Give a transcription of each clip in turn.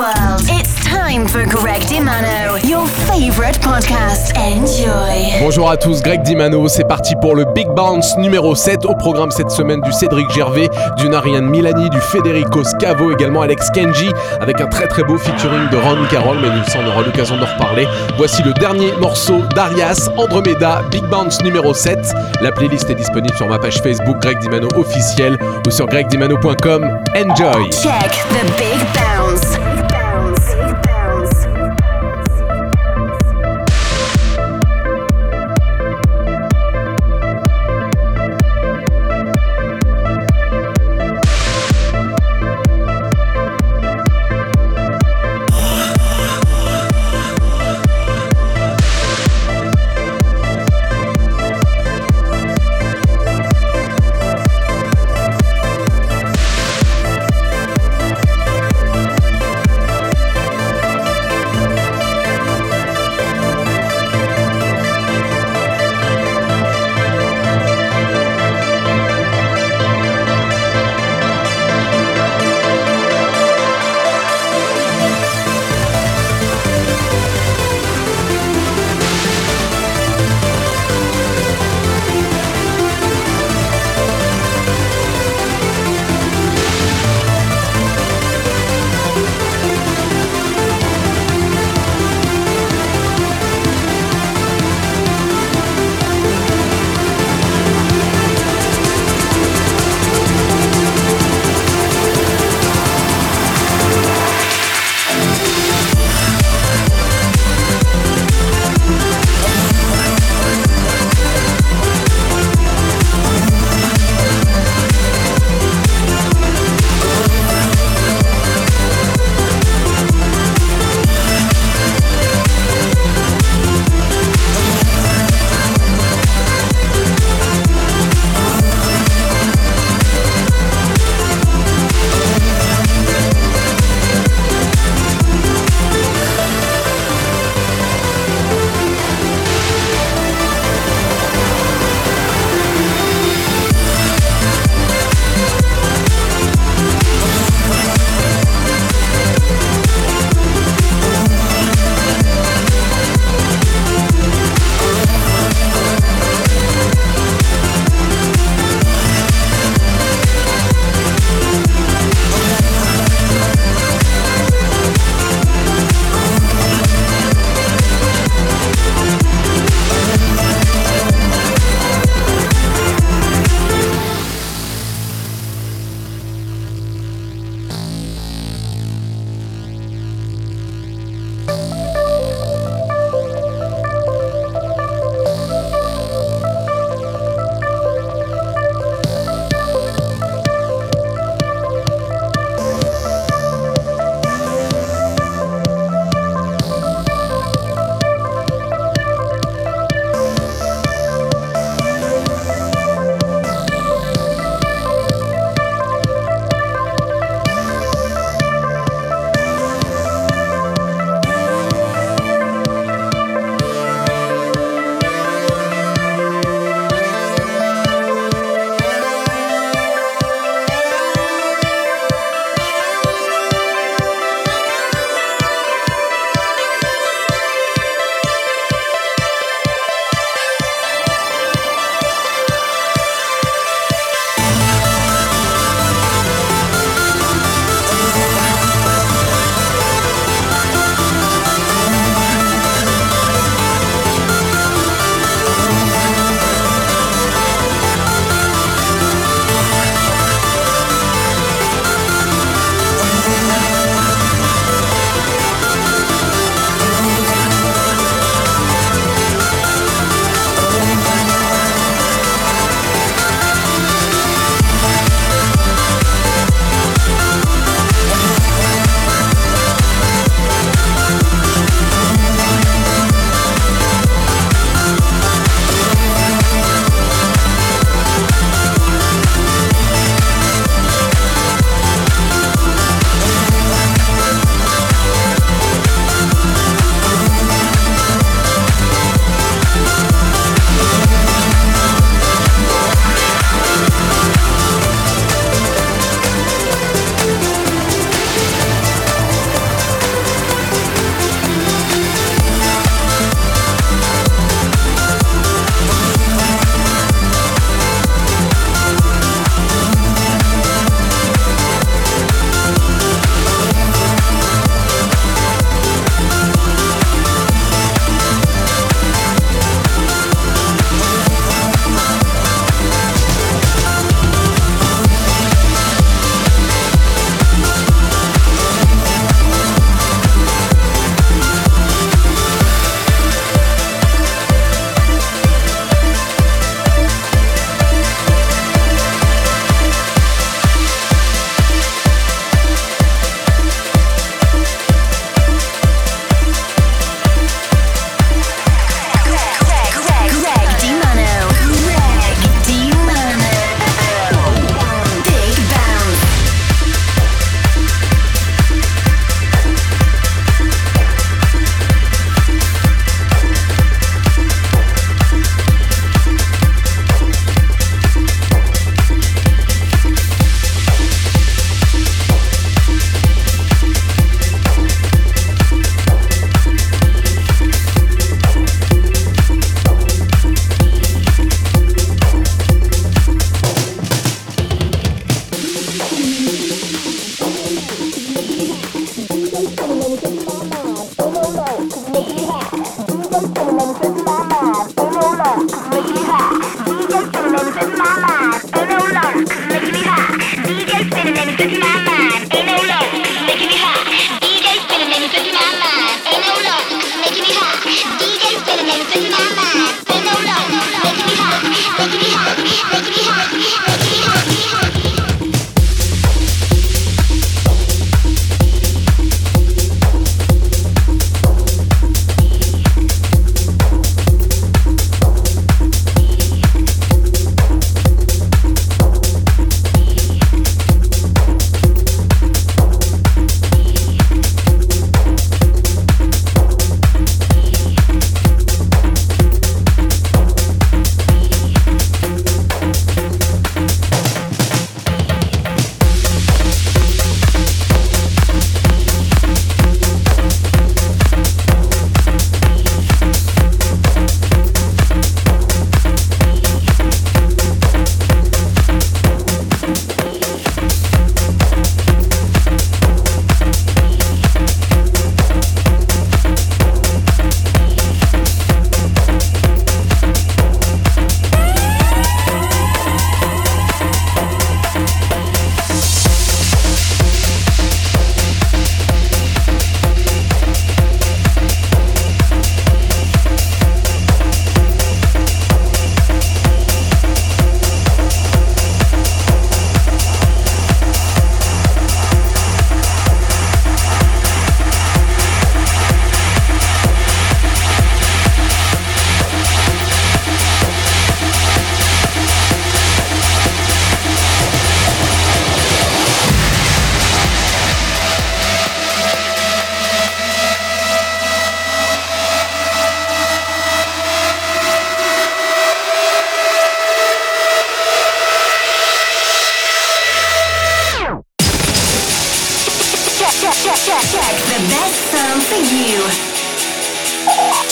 world. It's time for Greg Dimano, your favorite podcast. Enjoy. Bonjour à tous, Greg Dimano, c'est parti pour le Big Bounce numéro 7 au programme cette semaine du Cédric Gervais, du Narian Milani, du Federico Scavo, également Alex Kenji avec un très très beau featuring de Ron Carroll, mais nous on aura l'occasion d'en reparler. Voici le dernier morceau d'Arias, Andromeda, Big Bounce numéro 7. La playlist est disponible sur ma page Facebook Greg Dimano officiel ou sur gregdimano.com. Enjoy! Check the Big Bounce.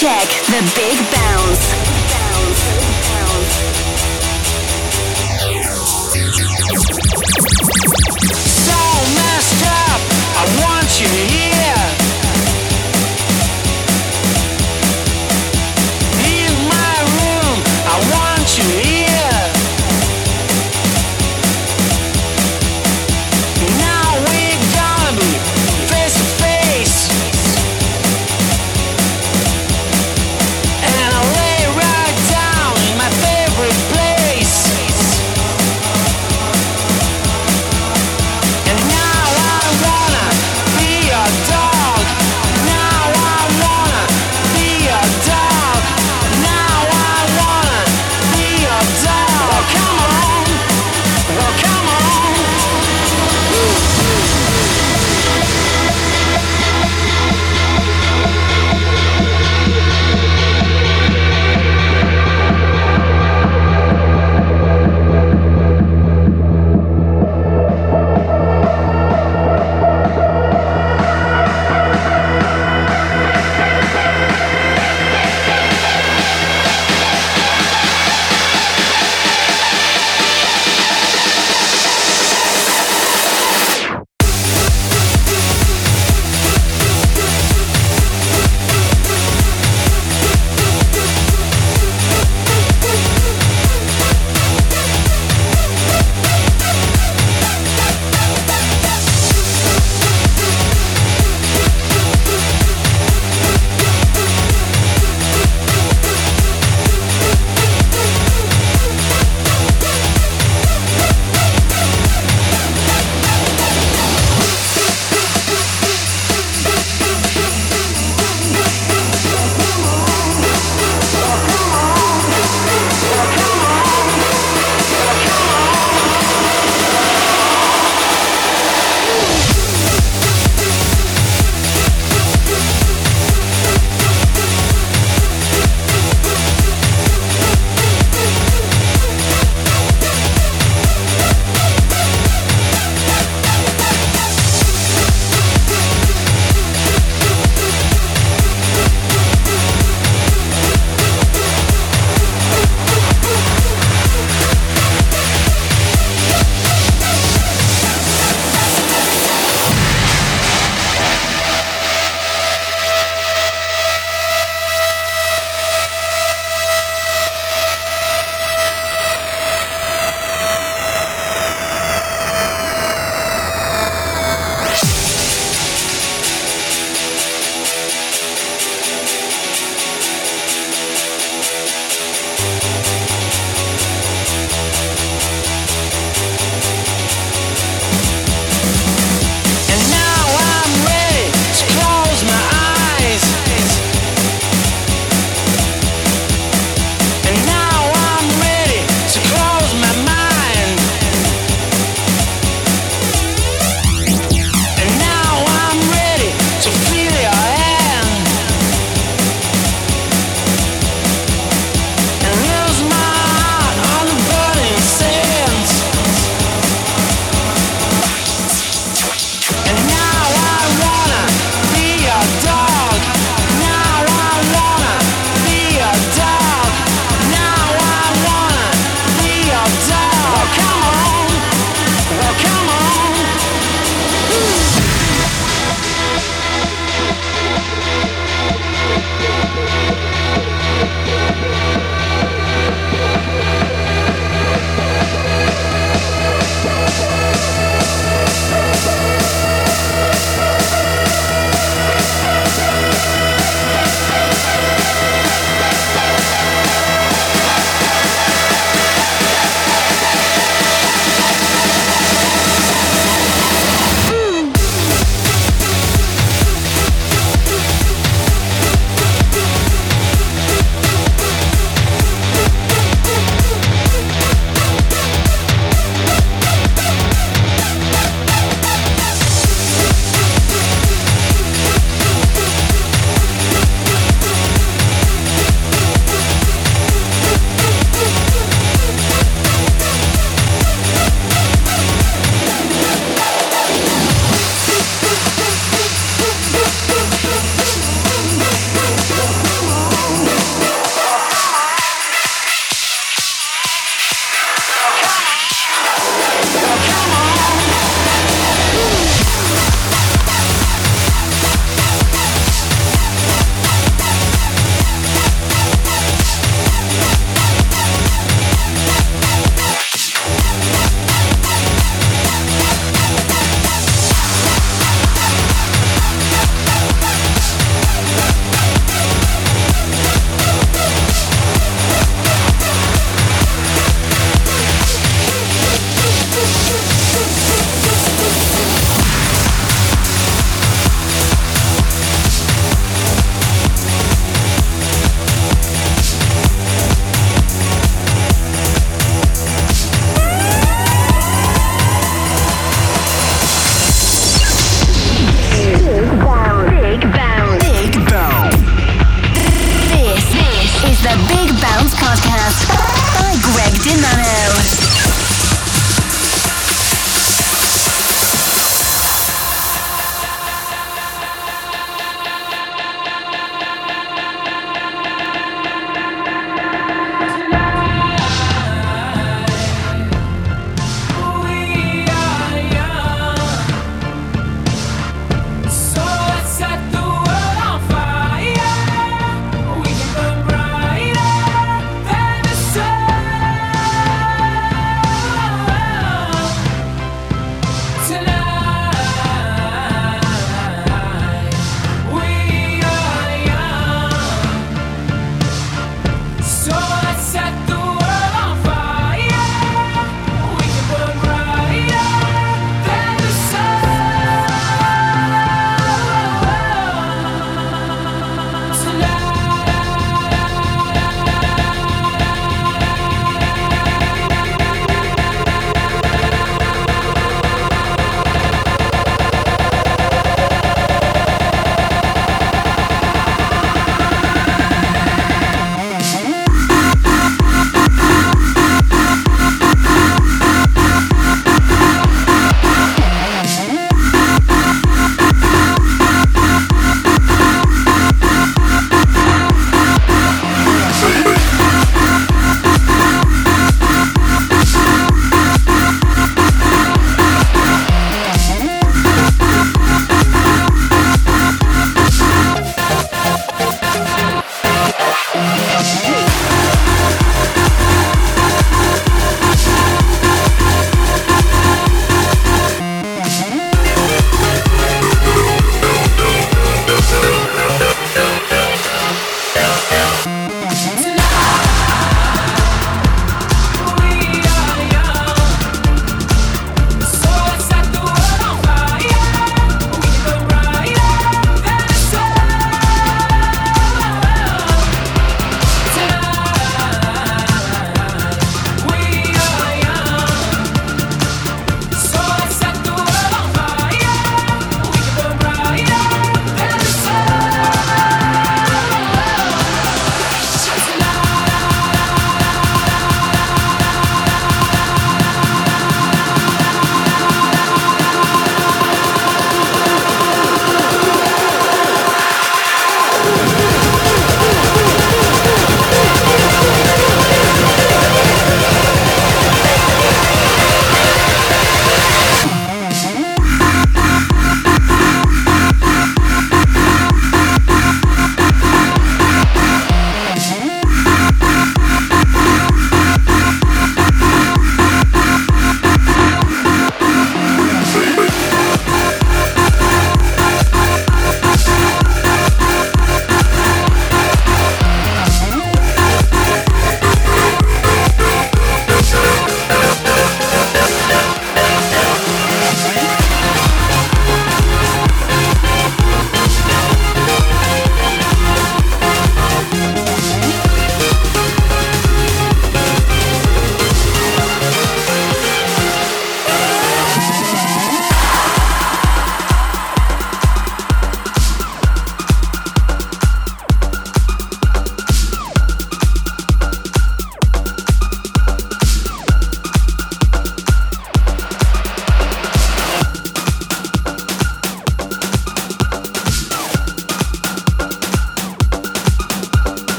Check the big bounce.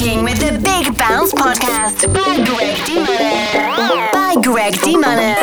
Rocking with the Big Bounce Podcast by Greg DeMonner. By Greg DeMonner.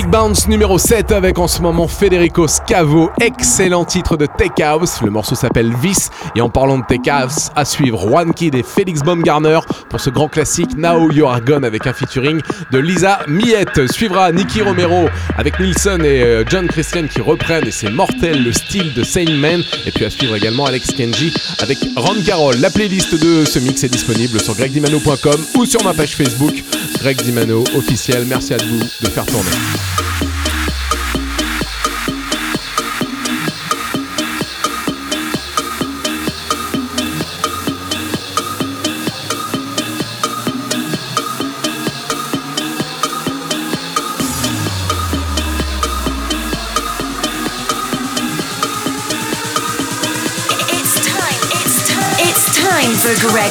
Big Bounce numéro 7 avec en ce moment Federico Scavo, excellent titre de Tech House. Le morceau s'appelle Vice et en parlant de Tech House, à suivre One Kid et Felix Baumgartner pour ce grand classique Now You Are Gone avec un featuring de Lisa Miette. Suivra Nicky Romero avec Nilsson et euh, John Christian qui reprennent et c'est mortel le style de Sane Man. Et puis à suivre également Alex Kenji avec Ron Carroll. La playlist de ce mix est disponible sur gregdimano.com ou sur ma page Facebook Greg Dimano officiel. Merci à vous de faire tourner.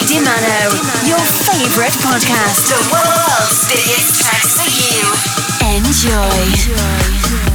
DiMano, your favorite podcast. The world's biggest tracks for you. Enjoy. Enjoy.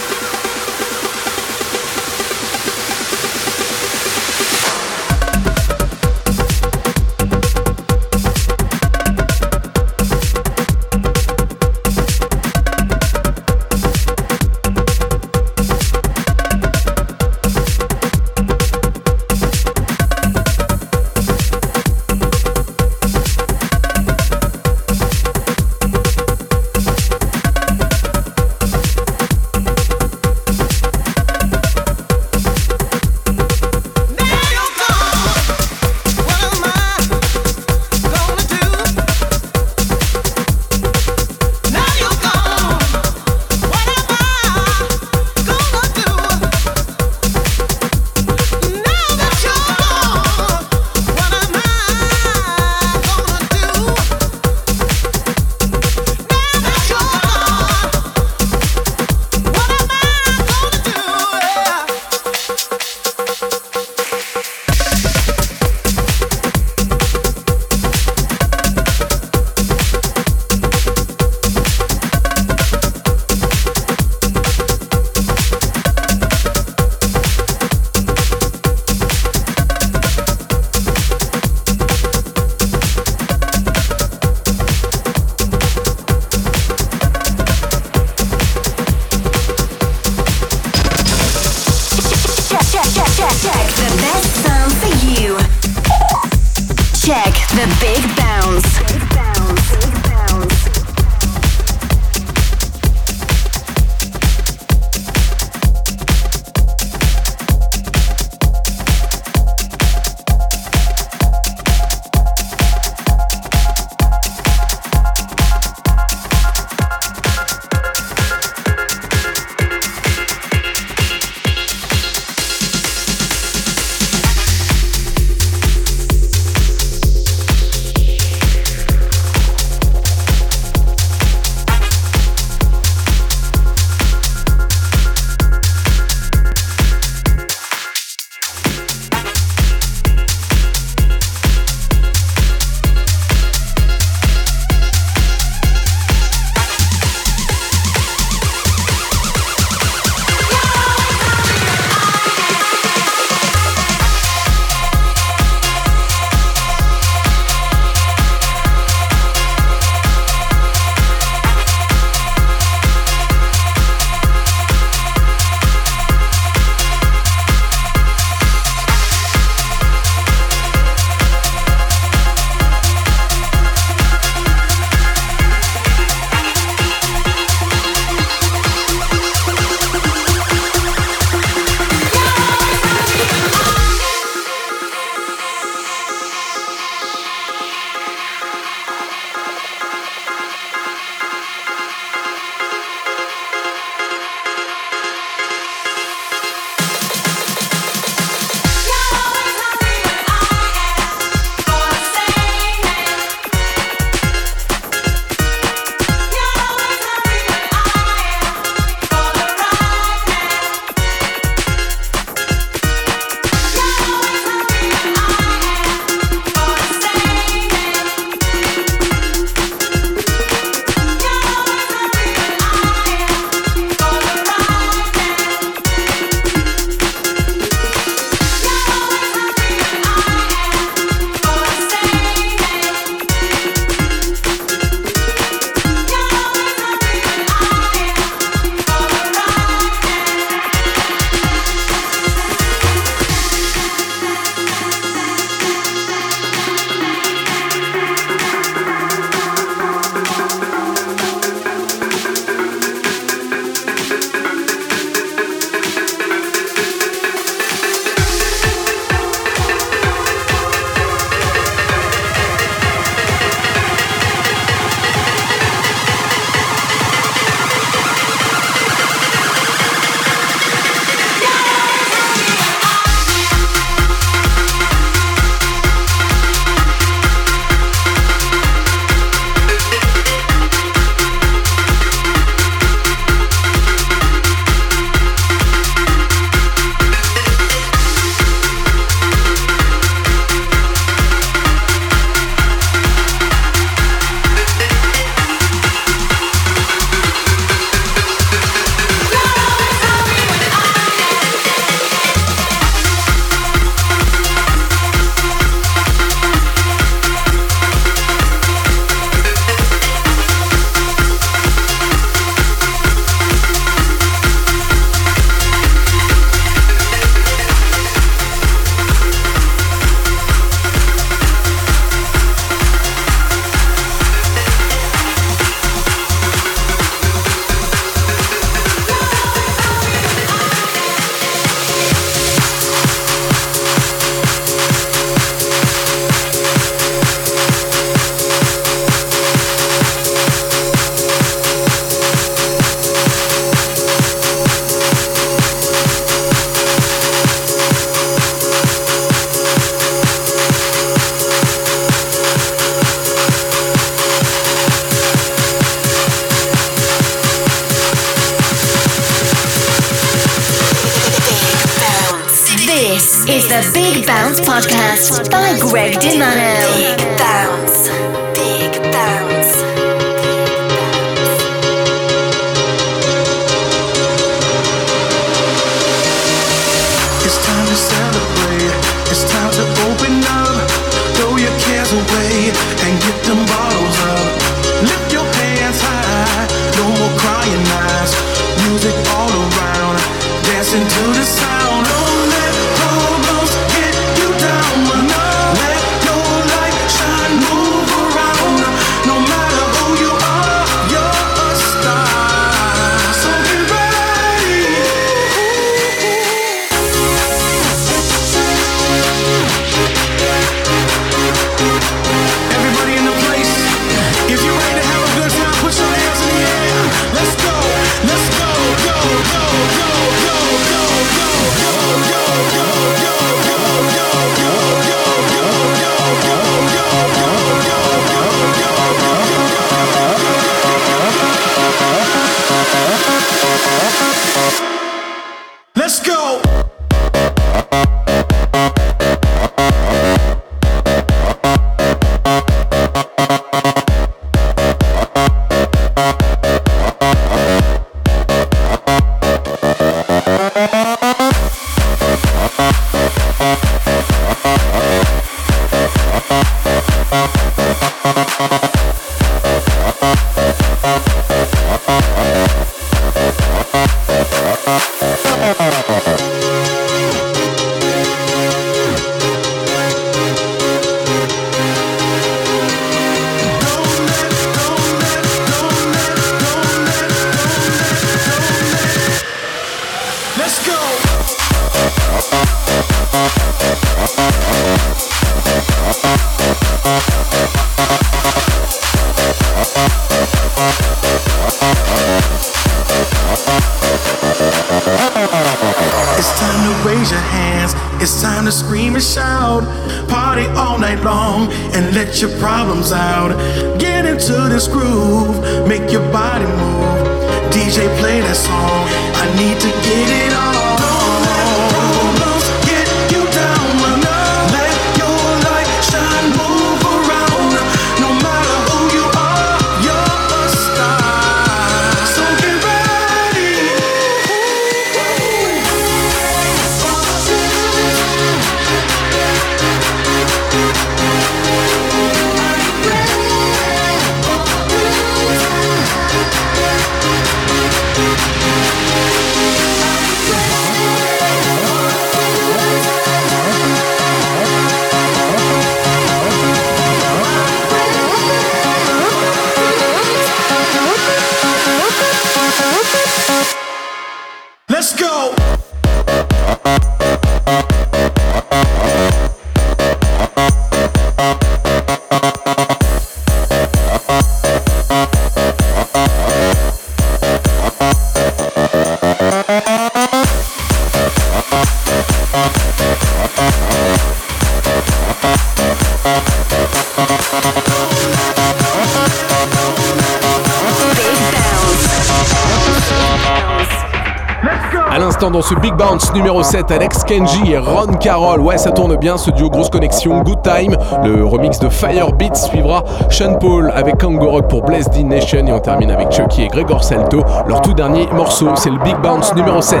Bounce numéro 7, Alex Kenji et Ron Carroll. Ouais, ça tourne bien ce duo, grosse connexion. Good Time, le remix de Fire Beats suivra Sean Paul avec Kangaroo pour Blessed Nation et on termine avec Chucky et Gregor Salto. Leur tout dernier morceau, c'est le Big Bounce numéro 7.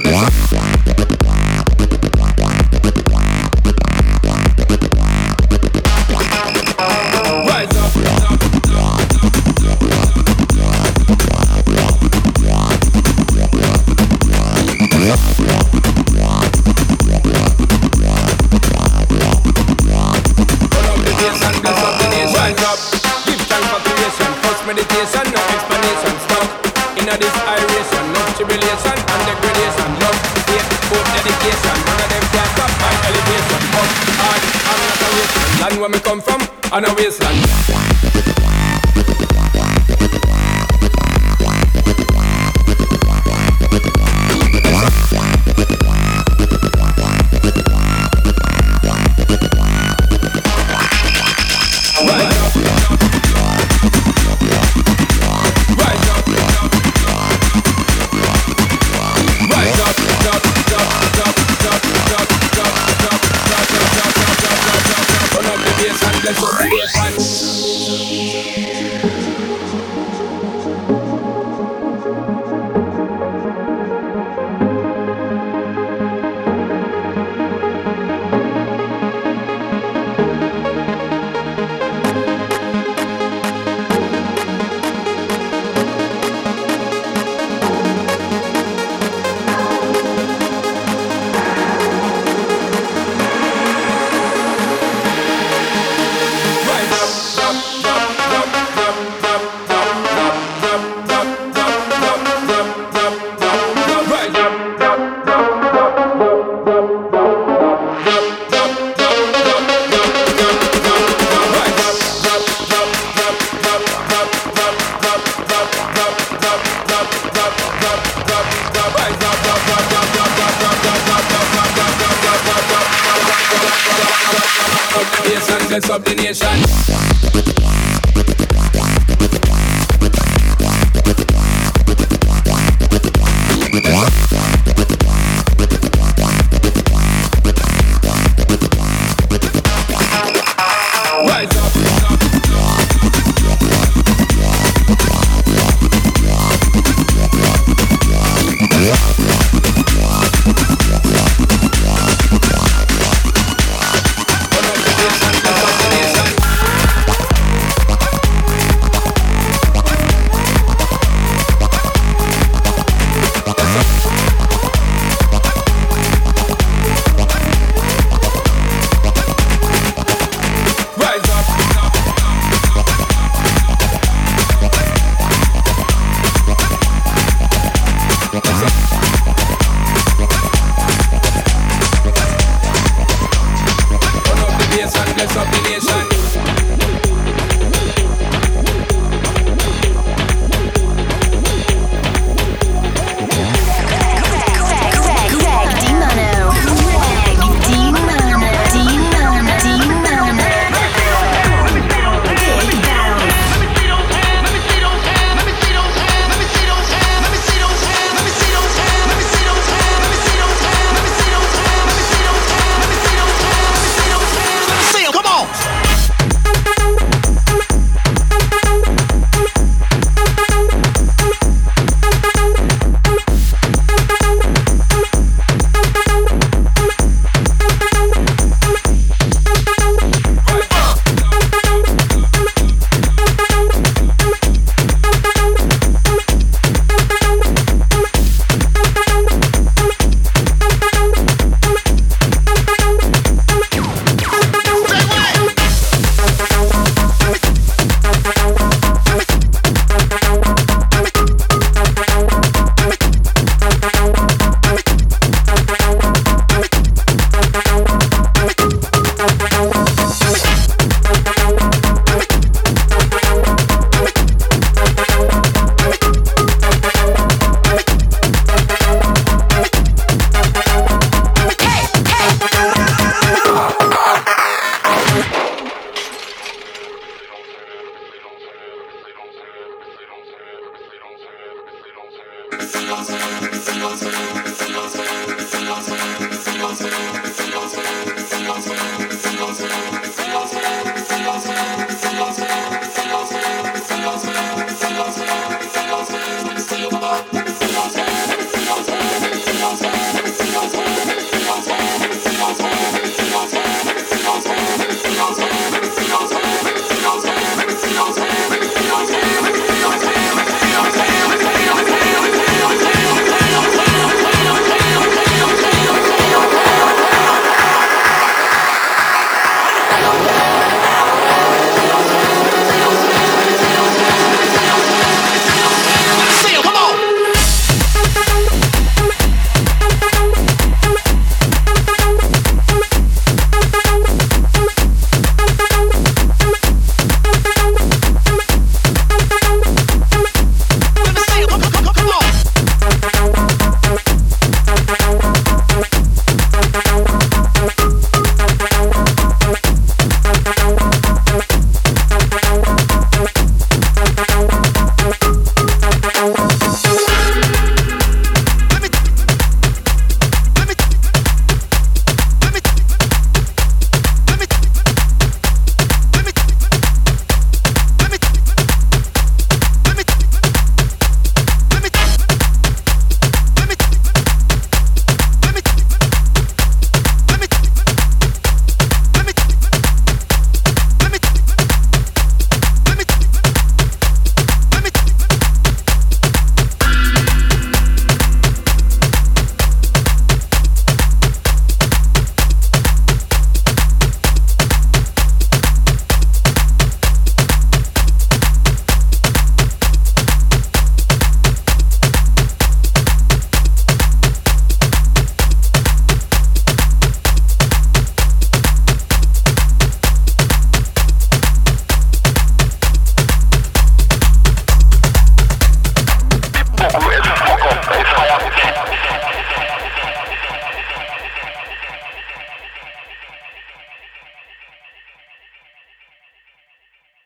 Blah.